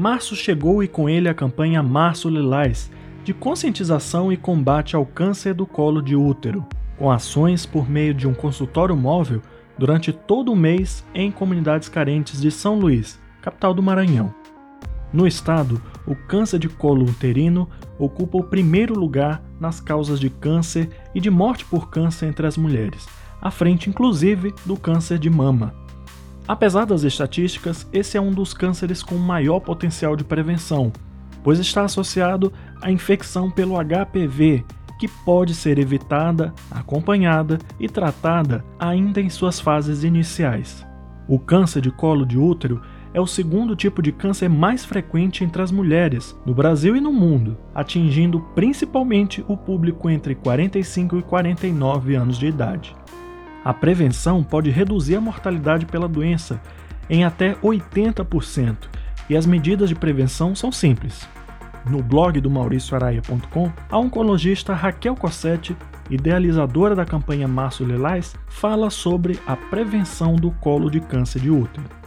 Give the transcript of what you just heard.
Março chegou e com ele a campanha Março Lilás, de conscientização e combate ao câncer do colo de útero, com ações por meio de um consultório móvel durante todo o mês em comunidades carentes de São Luís, capital do Maranhão. No estado, o câncer de colo uterino ocupa o primeiro lugar nas causas de câncer e de morte por câncer entre as mulheres, à frente inclusive do câncer de mama. Apesar das estatísticas, esse é um dos cânceres com maior potencial de prevenção, pois está associado à infecção pelo HPV, que pode ser evitada, acompanhada e tratada ainda em suas fases iniciais. O câncer de colo de útero é o segundo tipo de câncer mais frequente entre as mulheres, no Brasil e no mundo, atingindo principalmente o público entre 45 e 49 anos de idade. A prevenção pode reduzir a mortalidade pela doença em até 80%, e as medidas de prevenção são simples. No blog do mauricioaraia.com, a oncologista Raquel Cossetti, idealizadora da campanha Março Lilás, fala sobre a prevenção do colo de câncer de útero.